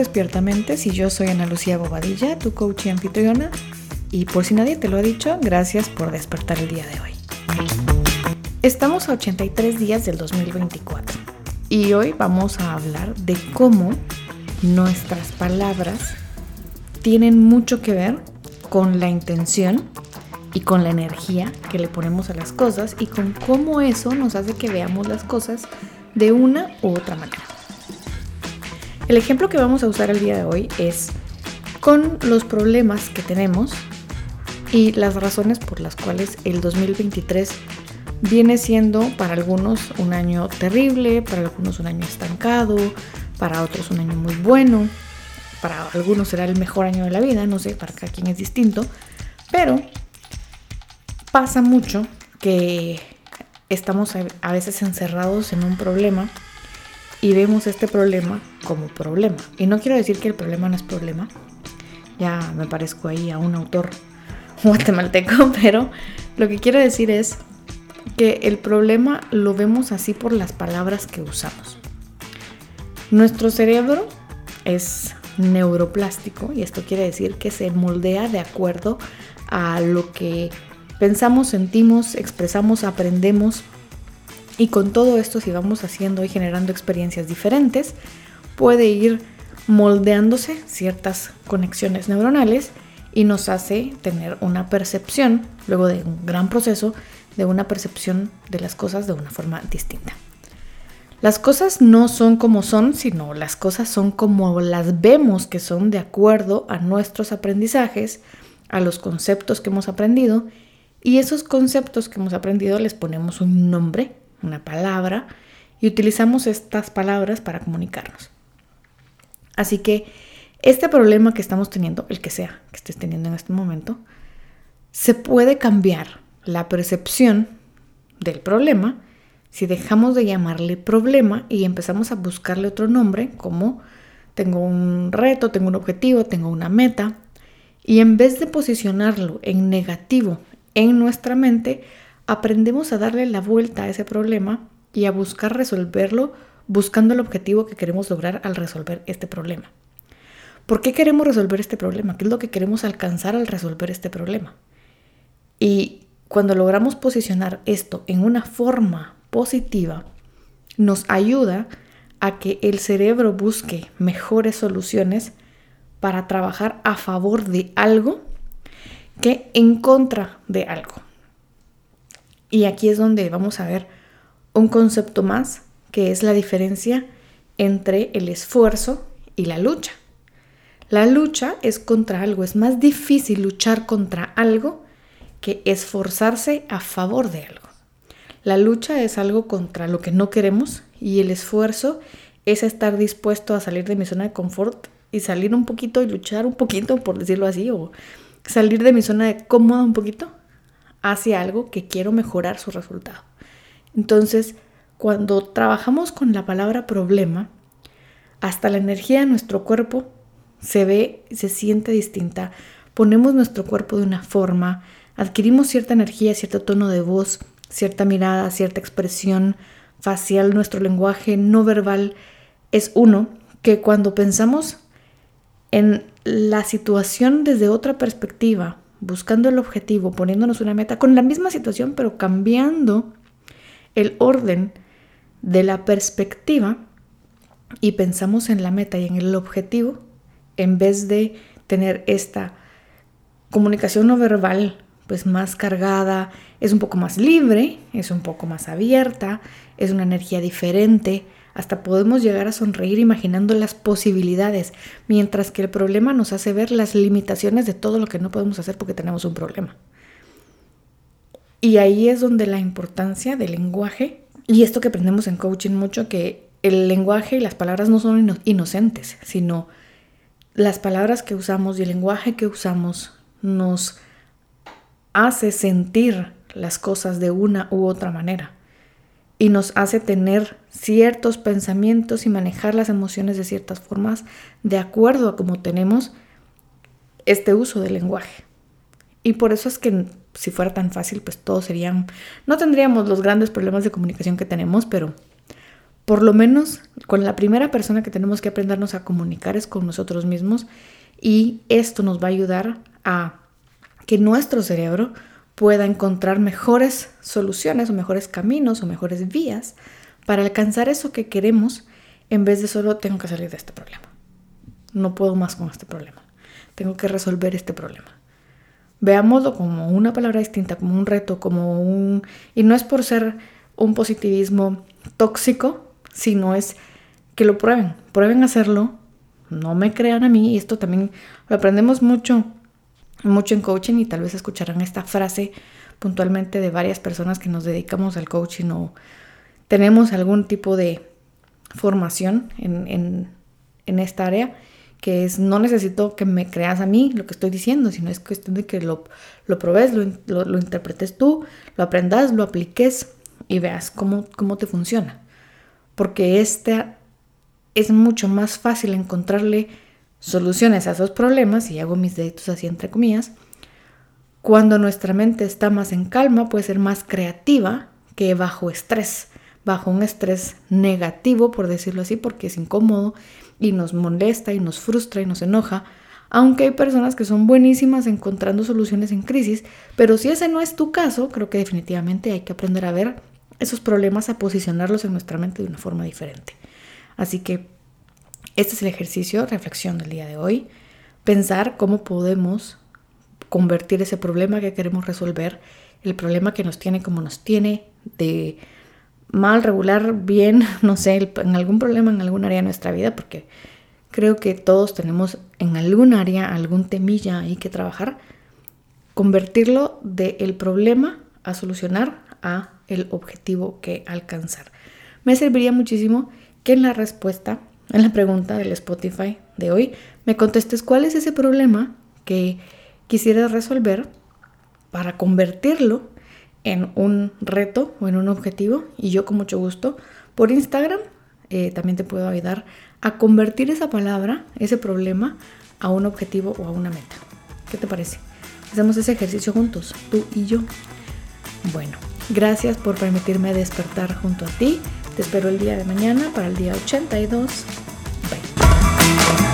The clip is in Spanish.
Despiertamente y yo soy Ana Lucía Bobadilla, tu coach y anfitriona. Y por si nadie te lo ha dicho, gracias por despertar el día de hoy. Estamos a 83 días del 2024 y hoy vamos a hablar de cómo nuestras palabras tienen mucho que ver con la intención y con la energía que le ponemos a las cosas y con cómo eso nos hace que veamos las cosas de una u otra manera. El ejemplo que vamos a usar el día de hoy es con los problemas que tenemos y las razones por las cuales el 2023 viene siendo para algunos un año terrible, para algunos un año estancado, para otros un año muy bueno, para algunos será el mejor año de la vida, no sé, para cada quien es distinto, pero pasa mucho que estamos a veces encerrados en un problema y vemos este problema como problema. Y no quiero decir que el problema no es problema, ya me parezco ahí a un autor guatemalteco, pero lo que quiero decir es que el problema lo vemos así por las palabras que usamos. Nuestro cerebro es neuroplástico y esto quiere decir que se moldea de acuerdo a lo que pensamos, sentimos, expresamos, aprendemos y con todo esto, si vamos haciendo y generando experiencias diferentes, puede ir moldeándose ciertas conexiones neuronales y nos hace tener una percepción, luego de un gran proceso, de una percepción de las cosas de una forma distinta. Las cosas no son como son, sino las cosas son como las vemos que son de acuerdo a nuestros aprendizajes, a los conceptos que hemos aprendido, y esos conceptos que hemos aprendido les ponemos un nombre una palabra, y utilizamos estas palabras para comunicarnos. Así que este problema que estamos teniendo, el que sea que estés teniendo en este momento, se puede cambiar la percepción del problema si dejamos de llamarle problema y empezamos a buscarle otro nombre como tengo un reto, tengo un objetivo, tengo una meta, y en vez de posicionarlo en negativo en nuestra mente, aprendemos a darle la vuelta a ese problema y a buscar resolverlo buscando el objetivo que queremos lograr al resolver este problema. ¿Por qué queremos resolver este problema? ¿Qué es lo que queremos alcanzar al resolver este problema? Y cuando logramos posicionar esto en una forma positiva, nos ayuda a que el cerebro busque mejores soluciones para trabajar a favor de algo que en contra de algo. Y aquí es donde vamos a ver un concepto más, que es la diferencia entre el esfuerzo y la lucha. La lucha es contra algo, es más difícil luchar contra algo que esforzarse a favor de algo. La lucha es algo contra lo que no queremos y el esfuerzo es estar dispuesto a salir de mi zona de confort y salir un poquito y luchar un poquito, por decirlo así, o salir de mi zona de cómoda un poquito hacia algo que quiero mejorar su resultado. Entonces, cuando trabajamos con la palabra problema, hasta la energía de nuestro cuerpo se ve, se siente distinta. Ponemos nuestro cuerpo de una forma, adquirimos cierta energía, cierto tono de voz, cierta mirada, cierta expresión facial, nuestro lenguaje no verbal es uno que cuando pensamos en la situación desde otra perspectiva, buscando el objetivo, poniéndonos una meta, con la misma situación, pero cambiando el orden de la perspectiva y pensamos en la meta y en el objetivo, en vez de tener esta comunicación no verbal pues más cargada, es un poco más libre, es un poco más abierta, es una energía diferente, hasta podemos llegar a sonreír imaginando las posibilidades, mientras que el problema nos hace ver las limitaciones de todo lo que no podemos hacer porque tenemos un problema. Y ahí es donde la importancia del lenguaje, y esto que aprendemos en coaching mucho, que el lenguaje y las palabras no son inocentes, sino las palabras que usamos y el lenguaje que usamos nos hace sentir las cosas de una u otra manera y nos hace tener ciertos pensamientos y manejar las emociones de ciertas formas de acuerdo a cómo tenemos este uso del lenguaje. Y por eso es que si fuera tan fácil, pues todos serían, no tendríamos los grandes problemas de comunicación que tenemos, pero por lo menos con la primera persona que tenemos que aprendernos a comunicar es con nosotros mismos y esto nos va a ayudar a que nuestro cerebro pueda encontrar mejores soluciones o mejores caminos o mejores vías para alcanzar eso que queremos en vez de solo tengo que salir de este problema. No puedo más con este problema. Tengo que resolver este problema. Veámoslo como una palabra distinta, como un reto, como un... Y no es por ser un positivismo tóxico, sino es que lo prueben, prueben hacerlo, no me crean a mí, y esto también lo aprendemos mucho, mucho en coaching y tal vez escucharán esta frase puntualmente de varias personas que nos dedicamos al coaching o tenemos algún tipo de formación en, esta área, que es no necesito que me creas a mí lo que estoy diciendo, sino es cuestión de que lo, lo probes, lo, lo, interpretes tú, lo aprendas, lo apliques y veas cómo, cómo te funciona. Porque este es mucho más fácil encontrarle soluciones a esos problemas, y hago mis deditos así entre comillas, cuando nuestra mente está más en calma, puede ser más creativa que bajo estrés, bajo un estrés negativo, por decirlo así, porque es incómodo y nos molesta y nos frustra y nos enoja, aunque hay personas que son buenísimas encontrando soluciones en crisis, pero si ese no es tu caso, creo que definitivamente hay que aprender a ver esos problemas, a posicionarlos en nuestra mente de una forma diferente. Así que este es el ejercicio, reflexión del día de hoy. Pensar cómo podemos convertir ese problema que queremos resolver, el problema que nos tiene como nos tiene, de mal, regular, bien, no sé, en algún problema en algún área de nuestra vida, porque creo que todos tenemos en algún área algún temilla ahí que trabajar, convertirlo del problema a solucionar a el objetivo que alcanzar. Me serviría muchísimo que en la respuesta en la pregunta del Spotify de hoy me contestes cuál es ese problema que quisieras resolver para convertirlo en un reto o en un objetivo y yo con mucho gusto por Instagram eh, también te puedo ayudar a convertir esa palabra, ese problema a un objetivo o a una meta. ¿Qué te parece? Hacemos ese ejercicio juntos, tú y yo. Bueno, gracias por permitirme despertar junto a ti. Te espero el día de mañana para el día 82. Bye.